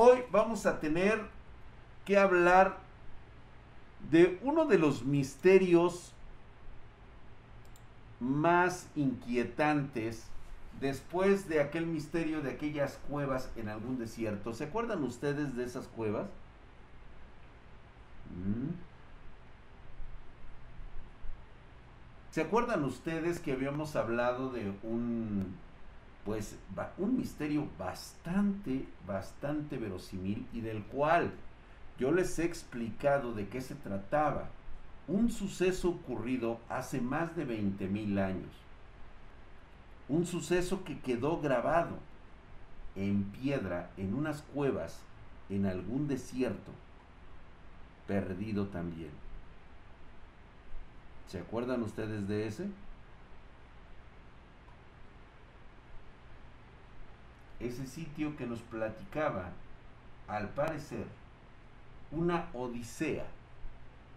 hoy vamos a tener que hablar de uno de los misterios más inquietantes después de aquel misterio de aquellas cuevas en algún desierto. ¿Se acuerdan ustedes de esas cuevas? Mm. ¿Se acuerdan ustedes que habíamos hablado de un pues un misterio bastante bastante verosímil y del cual yo les he explicado de qué se trataba? Un suceso ocurrido hace más de 20 mil años un suceso que quedó grabado en piedra en unas cuevas en algún desierto, perdido también. ¿Se acuerdan ustedes de ese? Ese sitio que nos platicaba, al parecer, una odisea,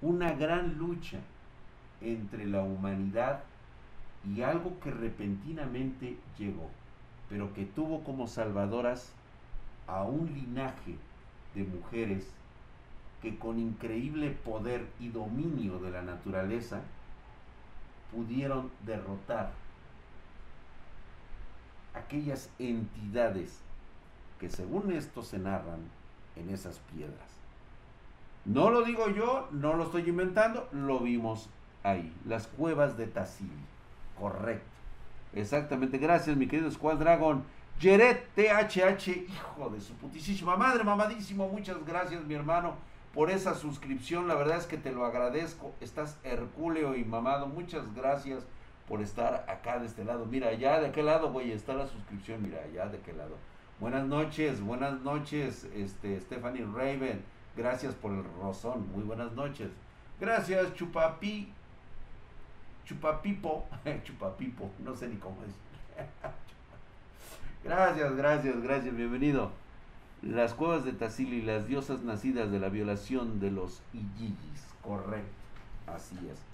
una gran lucha entre la humanidad y algo que repentinamente llegó, pero que tuvo como salvadoras a un linaje de mujeres que con increíble poder y dominio de la naturaleza pudieron derrotar aquellas entidades que según esto se narran en esas piedras. No lo digo yo, no lo estoy inventando, lo vimos ahí, las cuevas de Tassili. Correcto. Exactamente. Gracias, mi querido Squad Dragon. Jeret THH, hijo de su putísima madre, mamadísimo. Muchas gracias, mi hermano, por esa suscripción. La verdad es que te lo agradezco. Estás hercúleo y mamado. Muchas gracias por estar acá de este lado. Mira, allá de qué lado, güey, está la suscripción. Mira, allá de qué lado. Buenas noches, buenas noches, este, Stephanie Raven. Gracias por el rozón. Muy buenas noches. Gracias, Chupapi. Chupapipo, Chupapipo, no sé ni cómo es. gracias, gracias, gracias, bienvenido. Las cuevas de Tassili, las diosas nacidas de la violación de los Iyigis, correcto, así es.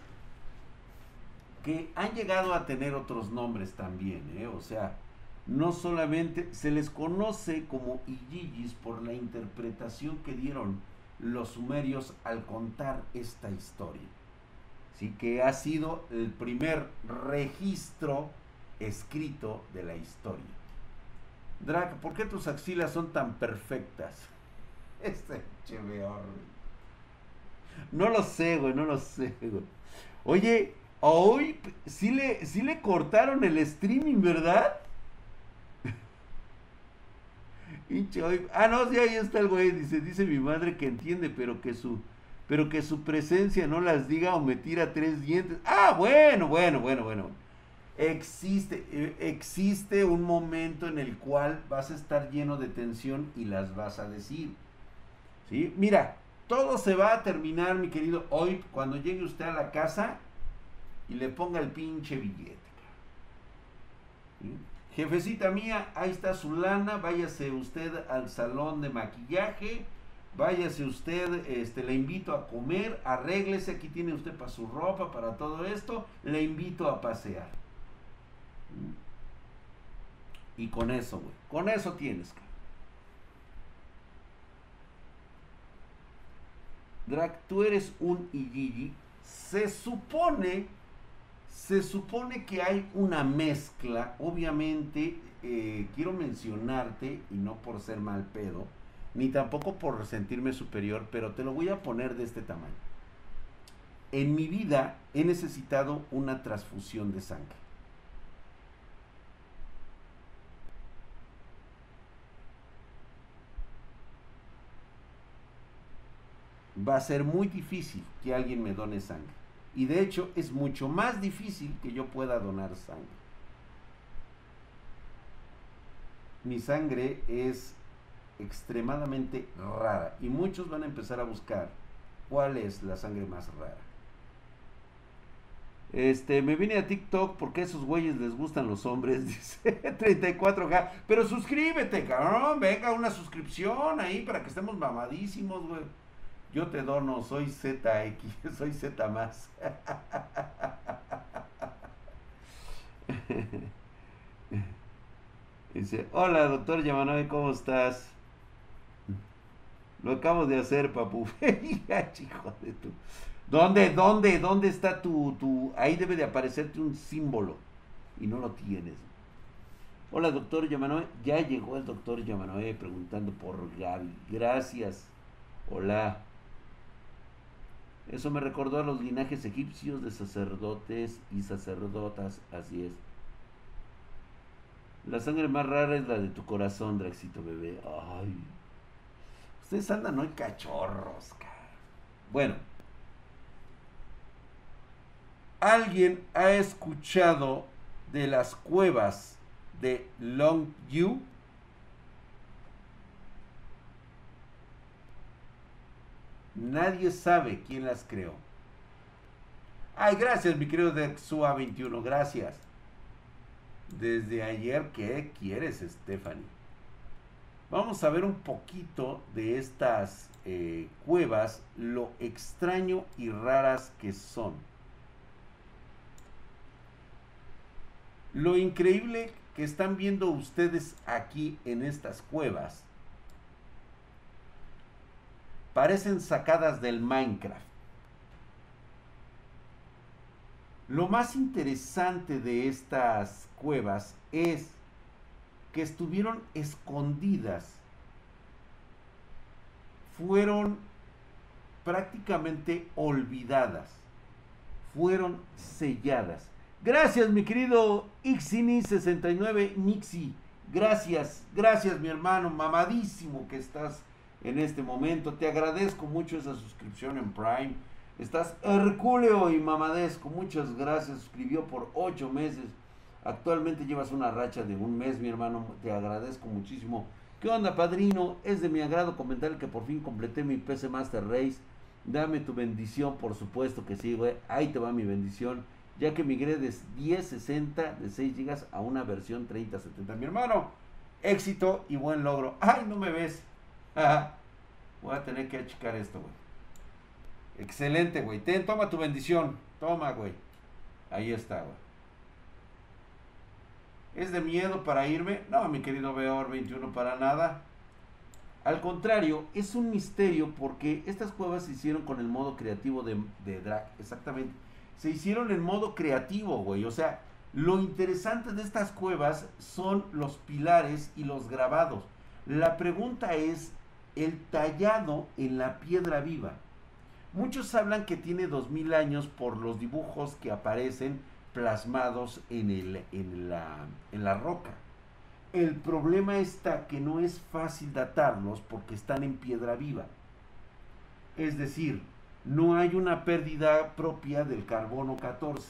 Que han llegado a tener otros nombres también, ¿eh? o sea, no solamente se les conoce como Iyigis por la interpretación que dieron los sumerios al contar esta historia ¿sí? que ha sido el primer registro escrito de la historia. Drac, ¿por qué tus axilas son tan perfectas? Este cheveor. No lo sé, güey, no lo sé. Oye, hoy sí le, sí le cortaron el streaming, ¿verdad? ah, no, sí, ahí está el güey. Dice, dice mi madre que entiende, pero que su pero que su presencia no las diga o me tira tres dientes. Ah, bueno, bueno, bueno, bueno. Existe, eh, existe un momento en el cual vas a estar lleno de tensión y las vas a decir. ¿Sí? Mira, todo se va a terminar, mi querido, hoy cuando llegue usted a la casa y le ponga el pinche billete. Jefecita mía, ahí está su lana, váyase usted al salón de maquillaje váyase usted, este, le invito a comer, arréglese, aquí tiene usted para su ropa, para todo esto, le invito a pasear. Y con eso, güey, con eso tienes. Drag, tú eres un Igigi. Se supone, se supone que hay una mezcla, obviamente, eh, quiero mencionarte, y no por ser mal pedo, ni tampoco por sentirme superior, pero te lo voy a poner de este tamaño. En mi vida he necesitado una transfusión de sangre. Va a ser muy difícil que alguien me done sangre. Y de hecho es mucho más difícil que yo pueda donar sangre. Mi sangre es extremadamente rara y muchos van a empezar a buscar cuál es la sangre más rara. Este, me vine a TikTok porque a esos güeyes les gustan los hombres, dice 34K. Pero suscríbete, cabrón. Venga, una suscripción ahí para que estemos mamadísimos, güey. Yo te dono, soy ZX, soy Z más. Dice, hola doctor Yamanoe, ¿cómo estás? Lo acabo de hacer, papu. chico de tu. ¿Dónde, dónde, dónde está tu, tu... Ahí debe de aparecerte un símbolo. Y no lo tienes. Hola, doctor Yamanoe. Ya llegó el doctor Yamanoe preguntando por Gaby. Gracias. Hola. Eso me recordó a los linajes egipcios de sacerdotes y sacerdotas. Así es. La sangre más rara es la de tu corazón, Draxito bebé. Ay. Ustedes andan, hay cachorros, cara. Bueno. ¿Alguien ha escuchado de las cuevas de Longview? Nadie sabe quién las creó. Ay, gracias, mi querido Dexua 21, gracias. Desde ayer, ¿qué quieres, Stephanie? Vamos a ver un poquito de estas eh, cuevas, lo extraño y raras que son. Lo increíble que están viendo ustedes aquí en estas cuevas parecen sacadas del Minecraft. Lo más interesante de estas cuevas es que estuvieron escondidas. Fueron prácticamente olvidadas. Fueron selladas. Gracias, mi querido Ixini69 Nixi. Gracias, gracias, mi hermano, mamadísimo que estás en este momento. Te agradezco mucho esa suscripción en Prime. Estás hercúleo y mamadesco. Muchas gracias. Suscribió por ocho meses. Actualmente llevas una racha de un mes, mi hermano. Te agradezco muchísimo. ¿Qué onda, padrino? Es de mi agrado comentar que por fin completé mi PC Master Race. Dame tu bendición, por supuesto que sí, güey. Ahí te va mi bendición. Ya que migré de 1060 de 6 GB a una versión 3070. Mi hermano, éxito y buen logro. Ay, no me ves. Voy a tener que achicar esto, güey. Excelente, güey. Ten, toma tu bendición. Toma, güey. Ahí está, güey. ¿Es de miedo para irme? No, mi querido Beor 21, para nada. Al contrario, es un misterio porque estas cuevas se hicieron con el modo creativo de, de. Exactamente. Se hicieron en modo creativo, güey. O sea, lo interesante de estas cuevas son los pilares y los grabados. La pregunta es el tallado en la piedra viva. Muchos hablan que tiene 2000 años por los dibujos que aparecen plasmados en, el, en, la, en la roca. El problema está que no es fácil datarlos porque están en piedra viva. Es decir, no hay una pérdida propia del carbono 14.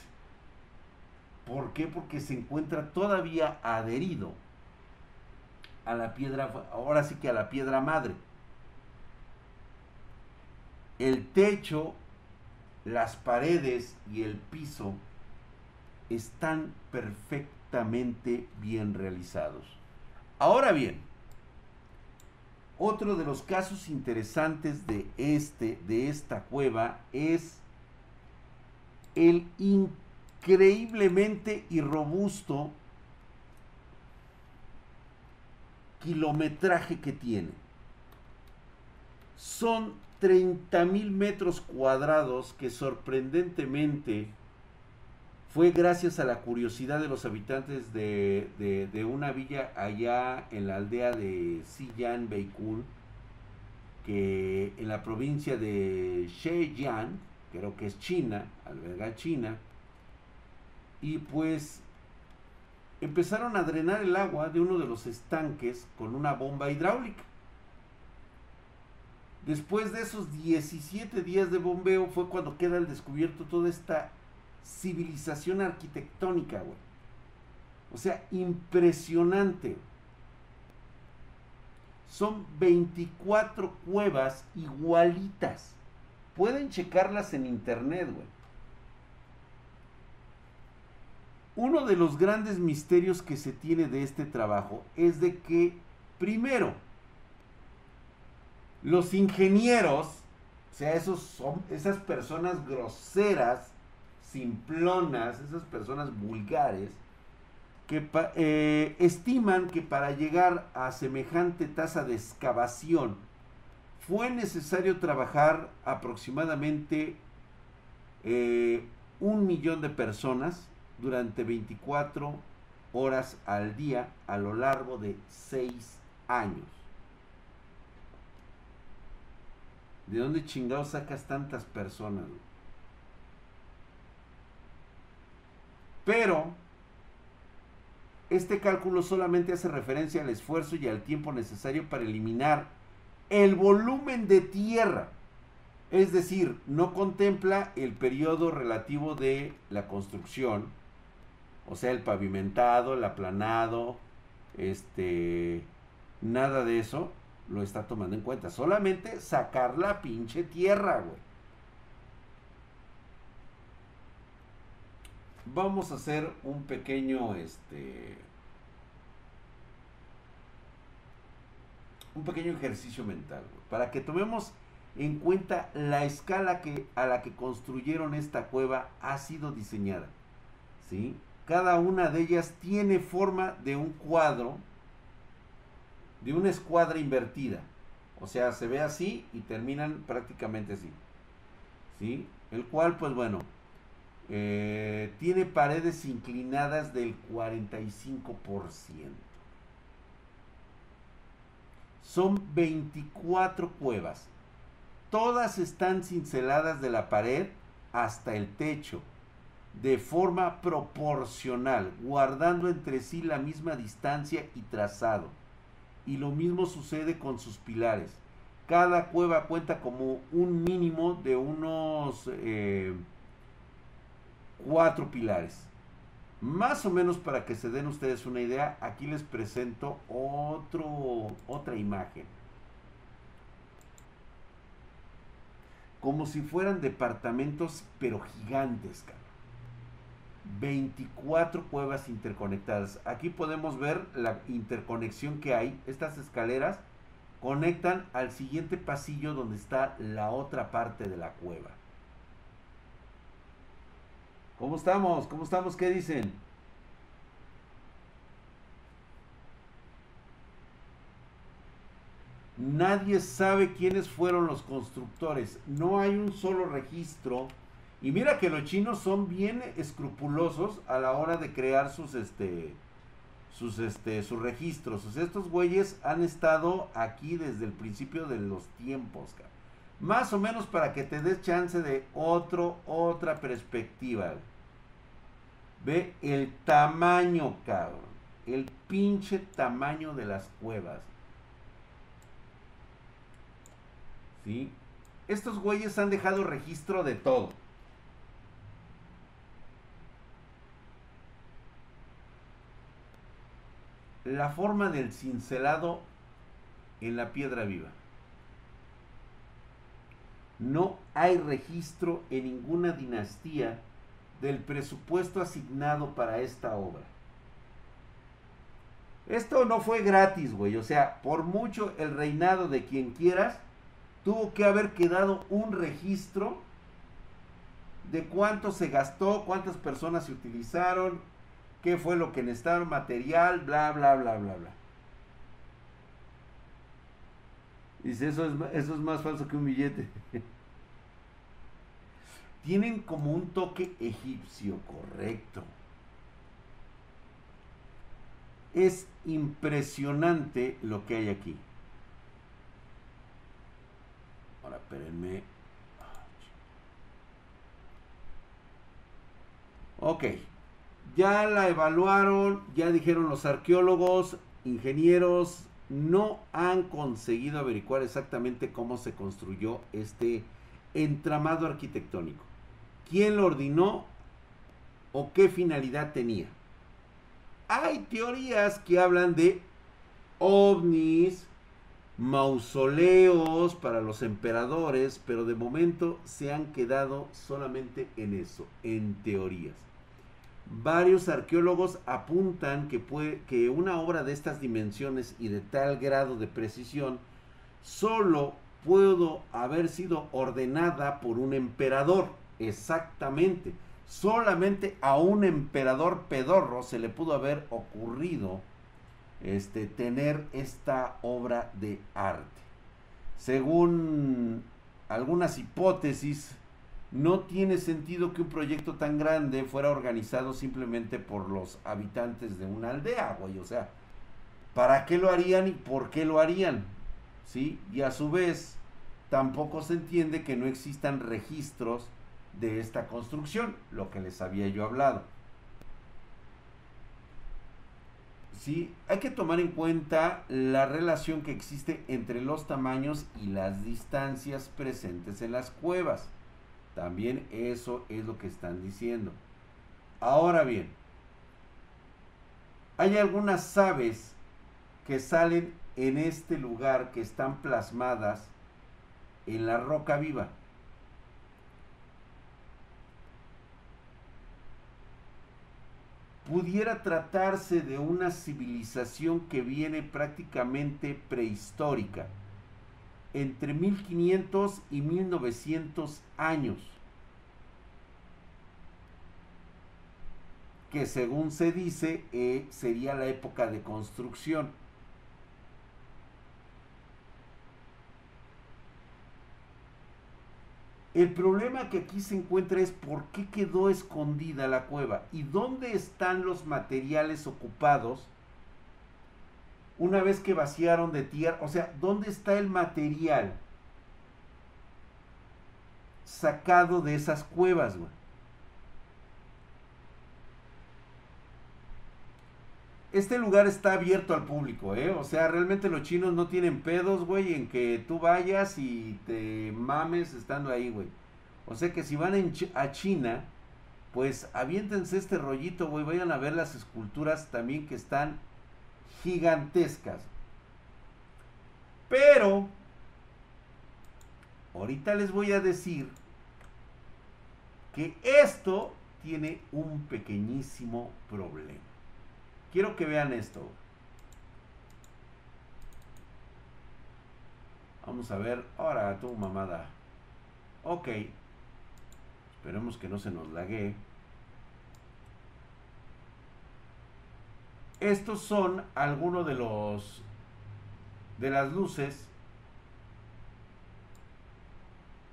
¿Por qué? Porque se encuentra todavía adherido a la piedra, ahora sí que a la piedra madre el techo, las paredes y el piso están perfectamente bien realizados. Ahora bien, otro de los casos interesantes de este de esta cueva es el increíblemente y robusto kilometraje que tiene. Son 30 mil metros cuadrados que sorprendentemente fue gracias a la curiosidad de los habitantes de, una villa allá en la aldea de Xi'an Beikul, que en la provincia de Shejiang, creo que es China, alberga China, y pues empezaron a drenar el agua de uno de los estanques con una bomba hidráulica. Después de esos 17 días de bombeo fue cuando queda al descubierto toda esta civilización arquitectónica, güey. O sea, impresionante. Son 24 cuevas igualitas. Pueden checarlas en internet, güey. Uno de los grandes misterios que se tiene de este trabajo es de que, primero, los ingenieros, o sea, esos son esas personas groseras, simplonas, esas personas vulgares, que eh, estiman que para llegar a semejante tasa de excavación fue necesario trabajar aproximadamente eh, un millón de personas durante 24 horas al día a lo largo de 6 años. ¿De dónde chingados sacas tantas personas? Pero este cálculo solamente hace referencia al esfuerzo y al tiempo necesario para eliminar el volumen de tierra. Es decir, no contempla el periodo relativo de la construcción, o sea, el pavimentado, el aplanado, este, nada de eso lo está tomando en cuenta. Solamente sacar la pinche tierra, güey. Vamos a hacer un pequeño, este, un pequeño ejercicio mental, para que tomemos en cuenta la escala que, a la que construyeron esta cueva ha sido diseñada. ¿sí? Cada una de ellas tiene forma de un cuadro, de una escuadra invertida. O sea, se ve así y terminan prácticamente así. ¿sí? El cual, pues bueno, eh, tiene paredes inclinadas del 45%. Son 24 cuevas. Todas están cinceladas de la pared hasta el techo, de forma proporcional, guardando entre sí la misma distancia y trazado. Y lo mismo sucede con sus pilares. Cada cueva cuenta como un mínimo de unos eh, cuatro pilares. Más o menos para que se den ustedes una idea, aquí les presento otro, otra imagen. Como si fueran departamentos, pero gigantes, 24 cuevas interconectadas. Aquí podemos ver la interconexión que hay. Estas escaleras conectan al siguiente pasillo donde está la otra parte de la cueva. ¿Cómo estamos? ¿Cómo estamos? ¿Qué dicen? Nadie sabe quiénes fueron los constructores. No hay un solo registro. Y mira que los chinos son bien escrupulosos a la hora de crear sus este sus este sus registros. estos güeyes han estado aquí desde el principio de los tiempos, más o menos para que te des chance de otro, otra perspectiva. Ve el tamaño, cabrón. El pinche tamaño de las cuevas. ¿Sí? Estos güeyes han dejado registro de todo. La forma del cincelado en la piedra viva. No hay registro en ninguna dinastía del presupuesto asignado para esta obra. Esto no fue gratis, güey. O sea, por mucho el reinado de quien quieras, tuvo que haber quedado un registro de cuánto se gastó, cuántas personas se utilizaron, qué fue lo que necesitaron, material, bla, bla, bla, bla, bla. Dice, eso es, eso es más falso que un billete. Tienen como un toque egipcio, correcto. Es impresionante lo que hay aquí. Ahora, espérenme. Ok. Ya la evaluaron, ya dijeron los arqueólogos, ingenieros, no han conseguido averiguar exactamente cómo se construyó este entramado arquitectónico. ¿Quién lo ordenó o qué finalidad tenía? Hay teorías que hablan de ovnis, mausoleos para los emperadores, pero de momento se han quedado solamente en eso, en teorías. Varios arqueólogos apuntan que, puede, que una obra de estas dimensiones y de tal grado de precisión solo pudo haber sido ordenada por un emperador. Exactamente. Solamente a un emperador pedorro se le pudo haber ocurrido este, tener esta obra de arte. según algunas hipótesis, no tiene sentido que un proyecto tan grande fuera organizado simplemente por los habitantes de una aldea, güey. O sea, ¿para qué lo harían y por qué lo harían? ¿Sí? Y a su vez, tampoco se entiende que no existan registros de esta construcción, lo que les había yo hablado. ¿Sí? Hay que tomar en cuenta la relación que existe entre los tamaños y las distancias presentes en las cuevas. También eso es lo que están diciendo. Ahora bien, hay algunas aves que salen en este lugar que están plasmadas en la roca viva. Pudiera tratarse de una civilización que viene prácticamente prehistórica entre 1500 y 1900 años, que según se dice eh, sería la época de construcción. El problema que aquí se encuentra es por qué quedó escondida la cueva y dónde están los materiales ocupados una vez que vaciaron de tierra, o sea, ¿dónde está el material sacado de esas cuevas, güey? Este lugar está abierto al público, ¿eh? O sea, realmente los chinos no tienen pedos, güey, en que tú vayas y te mames estando ahí, güey. O sea que si van a China, pues aviéntense este rollito, güey, vayan a ver las esculturas también que están gigantescas. Pero, ahorita les voy a decir que esto tiene un pequeñísimo problema. Quiero que vean esto. Vamos a ver. Ahora, tu mamada. Ok. Esperemos que no se nos lague. Estos son algunos de los de las luces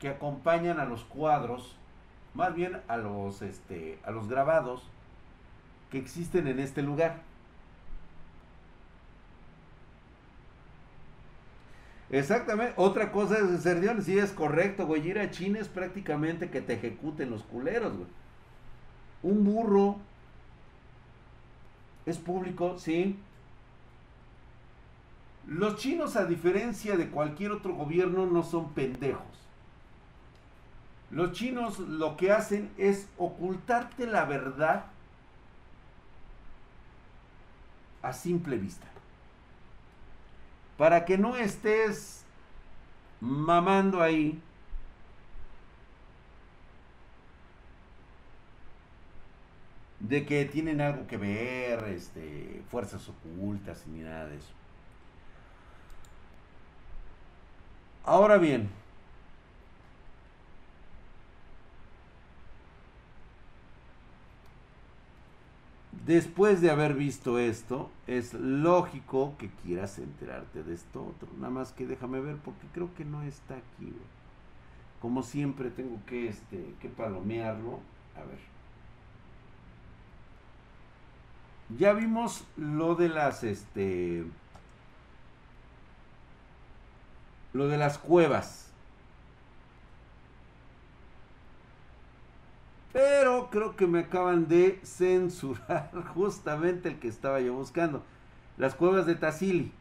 que acompañan a los cuadros, más bien a los este a los grabados que existen en este lugar. Exactamente, otra cosa es ser si es correcto, güey, ir a China es prácticamente que te ejecuten los culeros, güey. Un burro es público, sí. Los chinos, a diferencia de cualquier otro gobierno, no son pendejos. Los chinos lo que hacen es ocultarte la verdad a simple vista. Para que no estés mamando ahí de que tienen algo que ver, este, fuerzas ocultas ni nada de eso. Ahora bien, después de haber visto esto, es lógico que quieras enterarte de esto otro. Nada más que déjame ver porque creo que no está aquí. Como siempre tengo que, este, que palomearlo. A ver. Ya vimos lo de las, este, lo de las cuevas. Pero creo que me acaban de censurar justamente el que estaba yo buscando. Las cuevas de Tassili.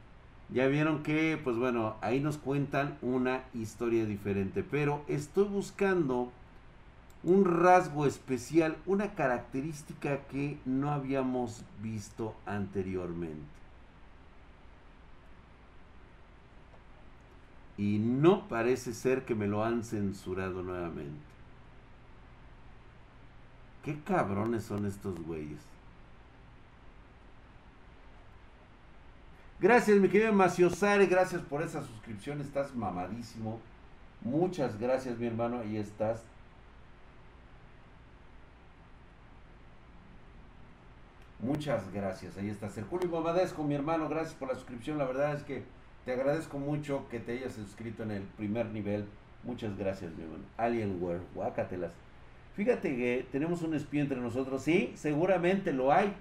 Ya vieron que, pues bueno, ahí nos cuentan una historia diferente. Pero estoy buscando un rasgo especial, una característica que no habíamos visto anteriormente. Y no parece ser que me lo han censurado nuevamente. Qué cabrones son estos güeyes. Gracias, mi querido Maciosare. Gracias por esa suscripción. Estás mamadísimo. Muchas gracias, mi hermano. Ahí estás. Muchas gracias. Ahí está Julio Mamadesco, mi hermano. Gracias por la suscripción. La verdad es que Te agradezco mucho que te hayas inscrito en el primer nivel. Muchas gracias, mi hermano. Alienware, guácatelas. Fíjate que tenemos un espía entre nosotros. Sí, seguramente lo hay.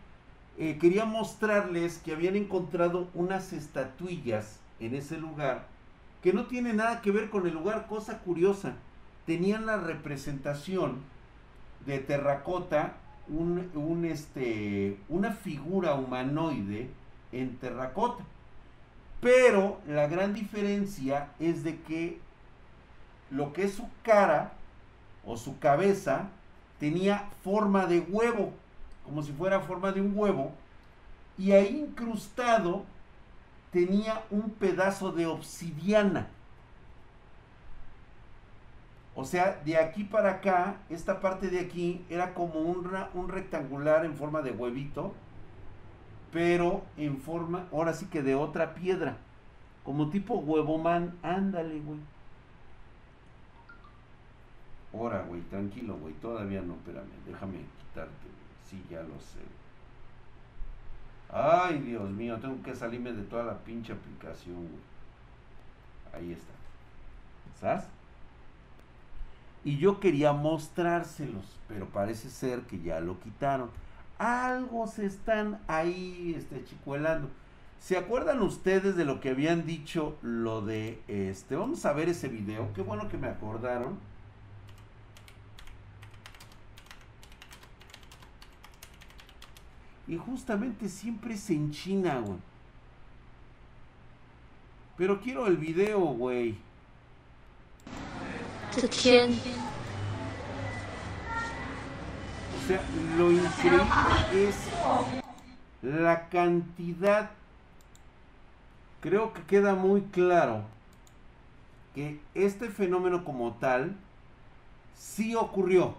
Eh, quería mostrarles que habían encontrado unas estatuillas en ese lugar que no tiene nada que ver con el lugar. Cosa curiosa. Tenían la representación de terracota, un, este, una figura humanoide en terracota. Pero la gran diferencia es de que lo que es su cara o su cabeza tenía forma de huevo, como si fuera forma de un huevo, y ahí incrustado tenía un pedazo de obsidiana. O sea, de aquí para acá, esta parte de aquí era como un, un rectangular en forma de huevito, pero en forma, ahora sí que de otra piedra, como tipo huevomán, ándale, güey. Ahora, güey, tranquilo, güey, todavía no, espérame, déjame quitarte, sí, ya lo sé. Ay, Dios mío, tengo que salirme de toda la pinche aplicación, güey. Ahí está. ¿Sabes? Y yo quería mostrárselos, pero parece ser que ya lo quitaron. Algo se están ahí este, chicuelando. ¿Se acuerdan ustedes de lo que habían dicho lo de este? Vamos a ver ese video. Qué bueno que me acordaron. Y justamente siempre se enchina, güey. Pero quiero el video, güey. O sea, lo increíble es la cantidad. Creo que queda muy claro que este fenómeno como tal sí ocurrió.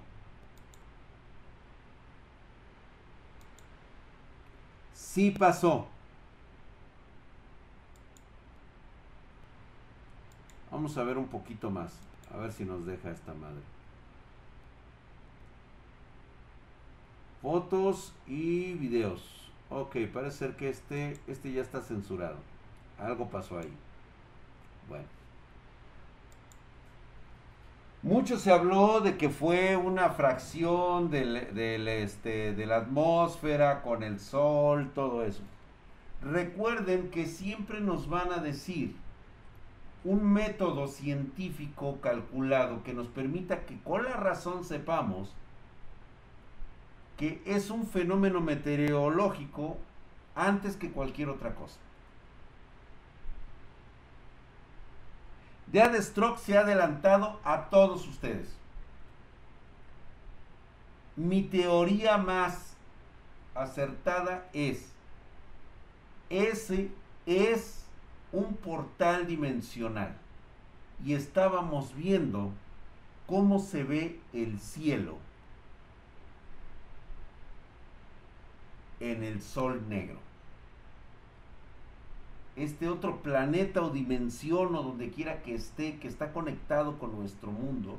Sí pasó. Vamos a ver un poquito más. A ver si nos deja esta madre. Fotos y videos. Ok, parece ser que este, este ya está censurado. Algo pasó ahí. Bueno. Mucho se habló de que fue una fracción del, del, este, de la atmósfera con el sol, todo eso. Recuerden que siempre nos van a decir un método científico calculado que nos permita que con la razón sepamos que es un fenómeno meteorológico antes que cualquier otra cosa. Deadstroke se ha adelantado a todos ustedes. Mi teoría más acertada es, ese es un portal dimensional. Y estábamos viendo cómo se ve el cielo en el sol negro. Este otro planeta o dimensión o donde quiera que esté, que está conectado con nuestro mundo,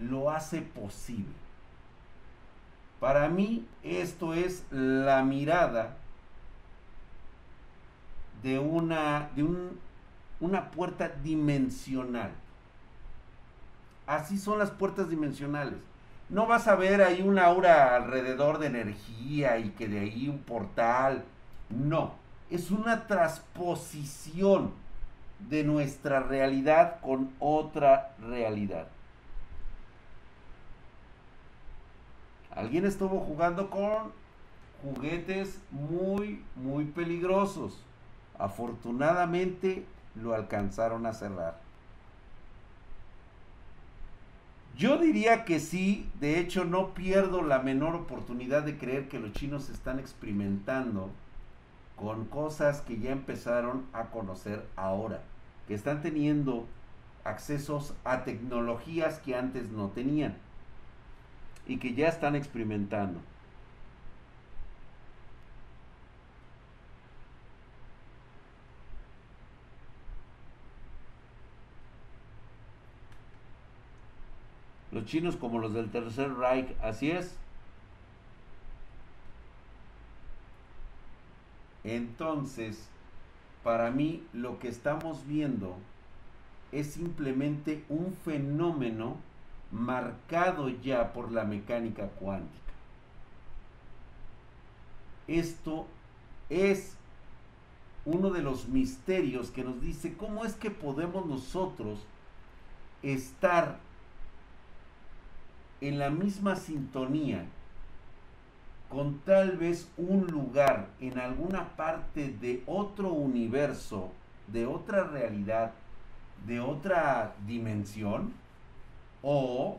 lo hace posible. Para mí esto es la mirada de una, de un, una puerta dimensional. Así son las puertas dimensionales. No vas a ver ahí una aura alrededor de energía y que de ahí un portal. No, es una transposición de nuestra realidad con otra realidad. Alguien estuvo jugando con juguetes muy, muy peligrosos. Afortunadamente lo alcanzaron a cerrar. Yo diría que sí, de hecho no pierdo la menor oportunidad de creer que los chinos están experimentando con cosas que ya empezaron a conocer ahora, que están teniendo accesos a tecnologías que antes no tenían y que ya están experimentando. Los chinos como los del Tercer Reich, así es. Entonces, para mí lo que estamos viendo es simplemente un fenómeno marcado ya por la mecánica cuántica. Esto es uno de los misterios que nos dice cómo es que podemos nosotros estar en la misma sintonía con tal vez un lugar en alguna parte de otro universo, de otra realidad, de otra dimensión, o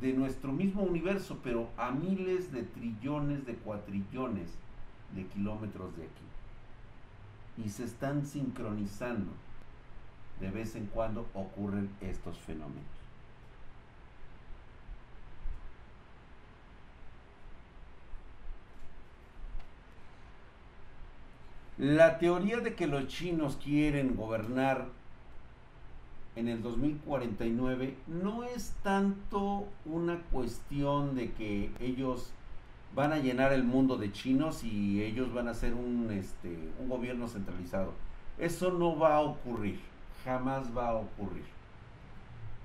de nuestro mismo universo, pero a miles de trillones, de cuatrillones de kilómetros de aquí. Y se están sincronizando. De vez en cuando ocurren estos fenómenos. La teoría de que los chinos quieren gobernar en el 2049 no es tanto una cuestión de que ellos van a llenar el mundo de chinos y ellos van a ser un, este, un gobierno centralizado. Eso no va a ocurrir, jamás va a ocurrir.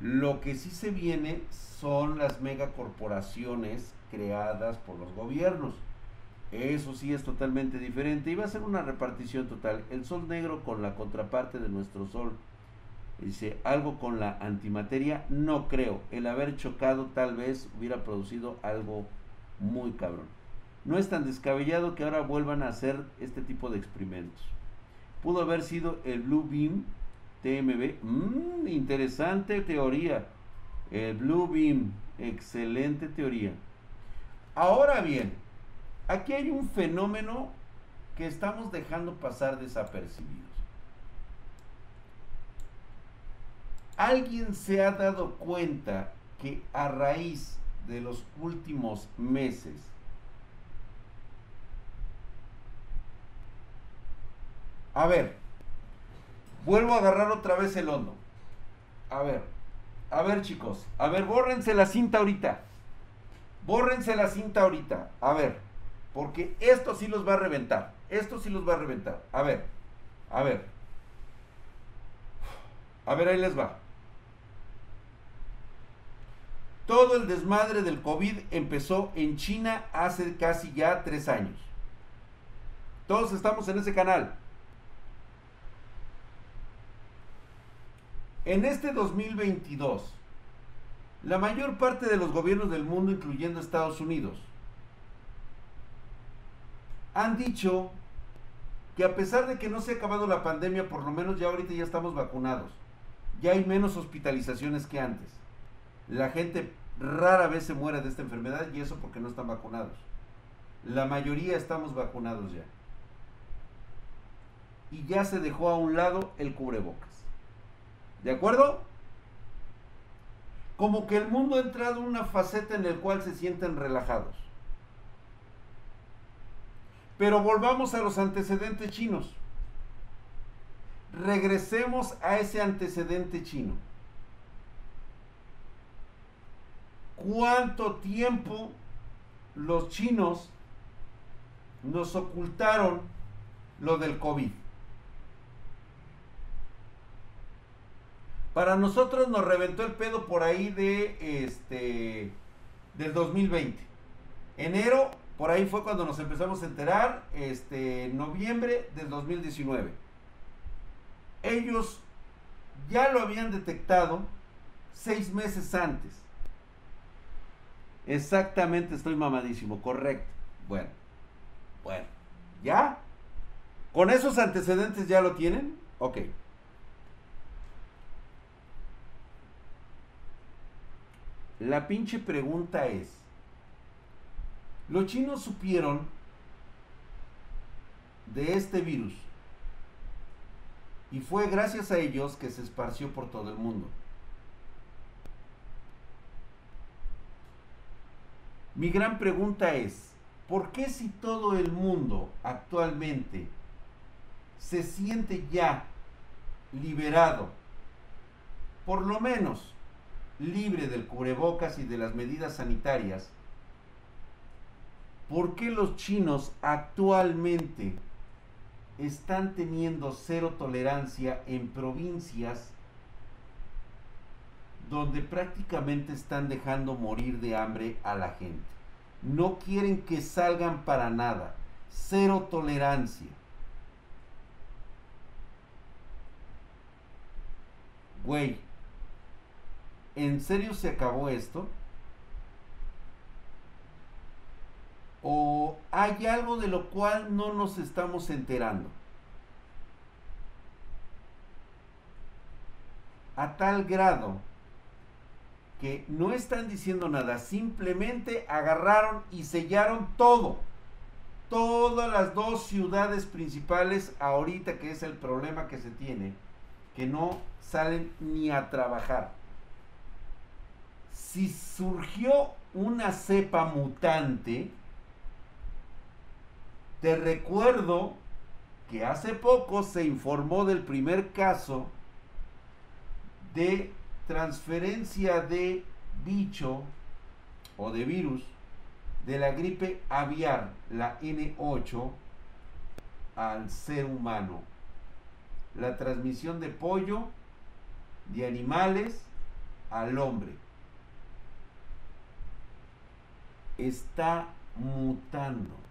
Lo que sí se viene son las megacorporaciones creadas por los gobiernos. Eso sí es totalmente diferente y va a ser una repartición total. El sol negro con la contraparte de nuestro sol Dice, algo con la antimateria, no creo. El haber chocado tal vez hubiera producido algo muy cabrón. No es tan descabellado que ahora vuelvan a hacer este tipo de experimentos. Pudo haber sido el Blue Beam TMB. Mmm, interesante teoría. El Blue Beam, excelente teoría. Ahora bien, aquí hay un fenómeno que estamos dejando pasar desapercibido. ¿Alguien se ha dado cuenta que a raíz de los últimos meses A ver, vuelvo a agarrar otra vez el hondo. A ver, a ver chicos, a ver, bórrense la cinta ahorita. Bórrense la cinta ahorita. A ver, porque esto sí los va a reventar. Esto sí los va a reventar. A ver, a ver. A ver, ahí les va. Todo el desmadre del COVID empezó en China hace casi ya tres años. Todos estamos en ese canal. En este 2022, la mayor parte de los gobiernos del mundo, incluyendo Estados Unidos, han dicho que a pesar de que no se ha acabado la pandemia, por lo menos ya ahorita ya estamos vacunados. Ya hay menos hospitalizaciones que antes la gente rara vez se muere de esta enfermedad y eso porque no están vacunados. La mayoría estamos vacunados ya. Y ya se dejó a un lado el cubrebocas. ¿De acuerdo? Como que el mundo ha entrado en una faceta en la cual se sienten relajados. Pero volvamos a los antecedentes chinos. Regresemos a ese antecedente chino. cuánto tiempo los chinos nos ocultaron lo del COVID. Para nosotros nos reventó el pedo por ahí de este del 2020. Enero, por ahí fue cuando nos empezamos a enterar, este noviembre del 2019. Ellos ya lo habían detectado seis meses antes. Exactamente, estoy mamadísimo, correcto. Bueno, bueno, ¿ya? ¿Con esos antecedentes ya lo tienen? Ok. La pinche pregunta es, los chinos supieron de este virus y fue gracias a ellos que se esparció por todo el mundo. Mi gran pregunta es, ¿por qué si todo el mundo actualmente se siente ya liberado, por lo menos libre del cubrebocas y de las medidas sanitarias, ¿por qué los chinos actualmente están teniendo cero tolerancia en provincias donde prácticamente están dejando morir de hambre a la gente. No quieren que salgan para nada. Cero tolerancia. Güey, ¿en serio se acabó esto? ¿O hay algo de lo cual no nos estamos enterando? A tal grado que no están diciendo nada, simplemente agarraron y sellaron todo. Todas las dos ciudades principales ahorita que es el problema que se tiene, que no salen ni a trabajar. Si surgió una cepa mutante, te recuerdo que hace poco se informó del primer caso de transferencia de bicho o de virus de la gripe aviar, la N8, al ser humano. La transmisión de pollo, de animales, al hombre. Está mutando.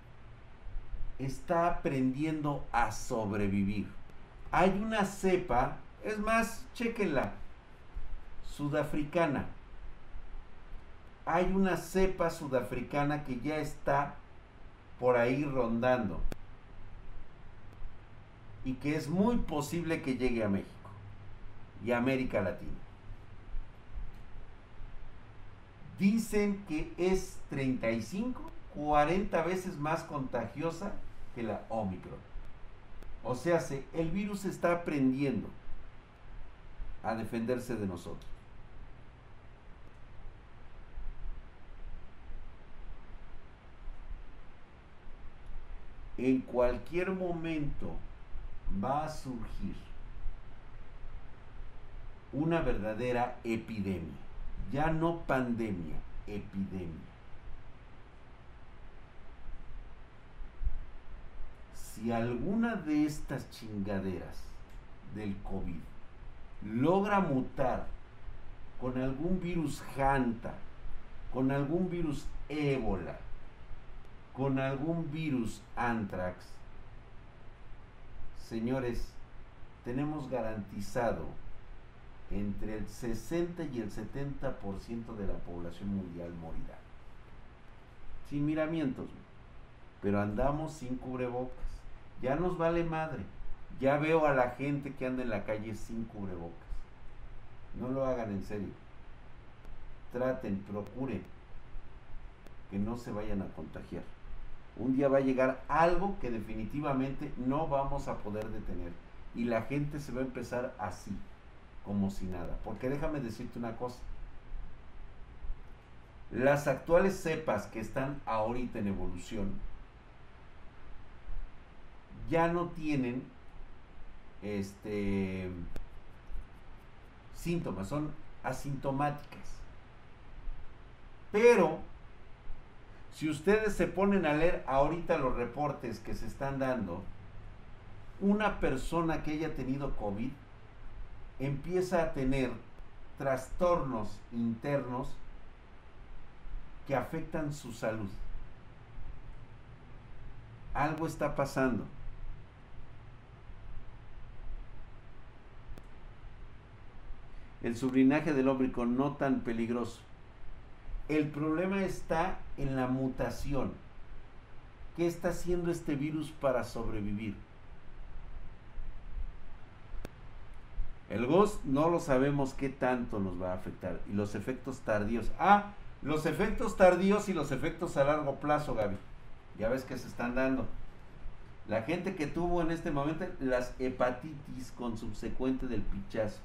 Está aprendiendo a sobrevivir. Hay una cepa, es más, chequenla sudafricana. Hay una cepa sudafricana que ya está por ahí rondando y que es muy posible que llegue a México y a América Latina. Dicen que es 35, 40 veces más contagiosa que la Omicron. O sea, el virus está aprendiendo a defenderse de nosotros. en cualquier momento va a surgir una verdadera epidemia, ya no pandemia, epidemia. Si alguna de estas chingaderas del COVID logra mutar con algún virus Hanta, con algún virus ébola, con algún virus anthrax, señores, tenemos garantizado entre el 60 y el 70% de la población mundial morirá. Sin miramientos, pero andamos sin cubrebocas. Ya nos vale madre. Ya veo a la gente que anda en la calle sin cubrebocas. No lo hagan en serio. Traten, procuren que no se vayan a contagiar un día va a llegar algo que definitivamente no vamos a poder detener. Y la gente se va a empezar así, como si nada. Porque déjame decirte una cosa. Las actuales cepas que están ahorita en evolución ya no tienen este síntomas, son asintomáticas. Pero si ustedes se ponen a leer ahorita los reportes que se están dando, una persona que haya tenido COVID empieza a tener trastornos internos que afectan su salud. Algo está pasando. El sublinaje del óbrico no tan peligroso. El problema está en la mutación. ¿Qué está haciendo este virus para sobrevivir? El GOS no lo sabemos qué tanto nos va a afectar. Y los efectos tardíos. Ah, los efectos tardíos y los efectos a largo plazo, Gaby. Ya ves que se están dando. La gente que tuvo en este momento las hepatitis con subsecuente del pichazo.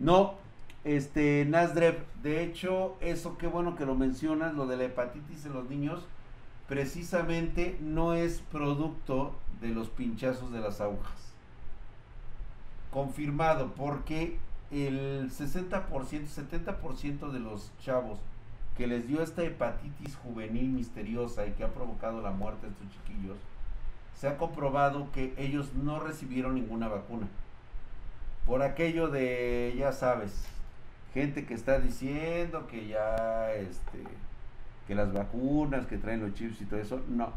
No, este, Nasdrev, de hecho, eso qué bueno que lo mencionas, lo de la hepatitis en los niños, precisamente no es producto de los pinchazos de las agujas. Confirmado, porque el 60%, 70% de los chavos que les dio esta hepatitis juvenil misteriosa y que ha provocado la muerte de estos chiquillos, se ha comprobado que ellos no recibieron ninguna vacuna. Por aquello de, ya sabes, gente que está diciendo que ya, este, que las vacunas, que traen los chips y todo eso, no.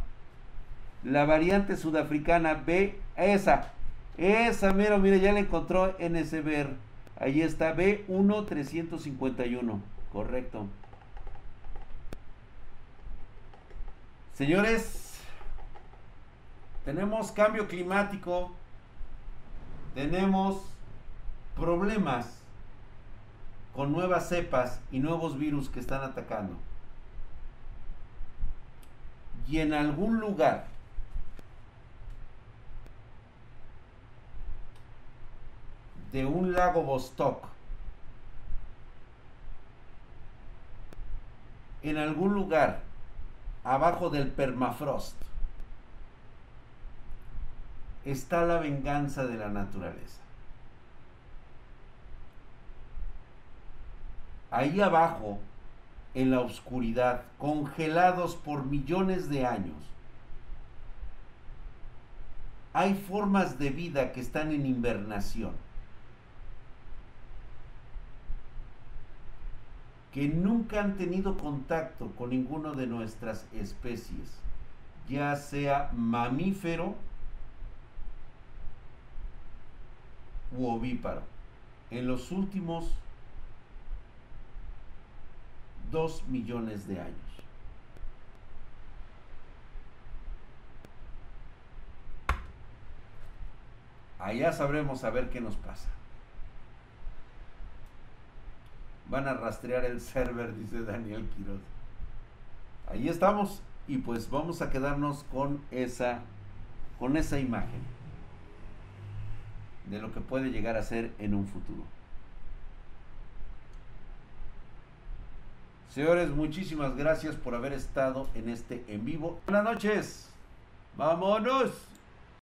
La variante sudafricana B, esa, esa, mira, mira, ya la encontró NSBR. Ahí está, B1351, correcto. Señores, tenemos cambio climático, tenemos problemas con nuevas cepas y nuevos virus que están atacando. Y en algún lugar de un lago Vostok, en algún lugar abajo del permafrost, está la venganza de la naturaleza. Ahí abajo, en la oscuridad, congelados por millones de años, hay formas de vida que están en invernación. que nunca han tenido contacto con ninguno de nuestras especies, ya sea mamífero u ovíparo, en los últimos dos millones de años. Allá sabremos a ver qué nos pasa. van a rastrear el server, dice Daniel Quiroz. Ahí estamos y pues vamos a quedarnos con esa con esa imagen de lo que puede llegar a ser en un futuro. Señores, muchísimas gracias por haber estado en este en vivo. Buenas noches. Vámonos.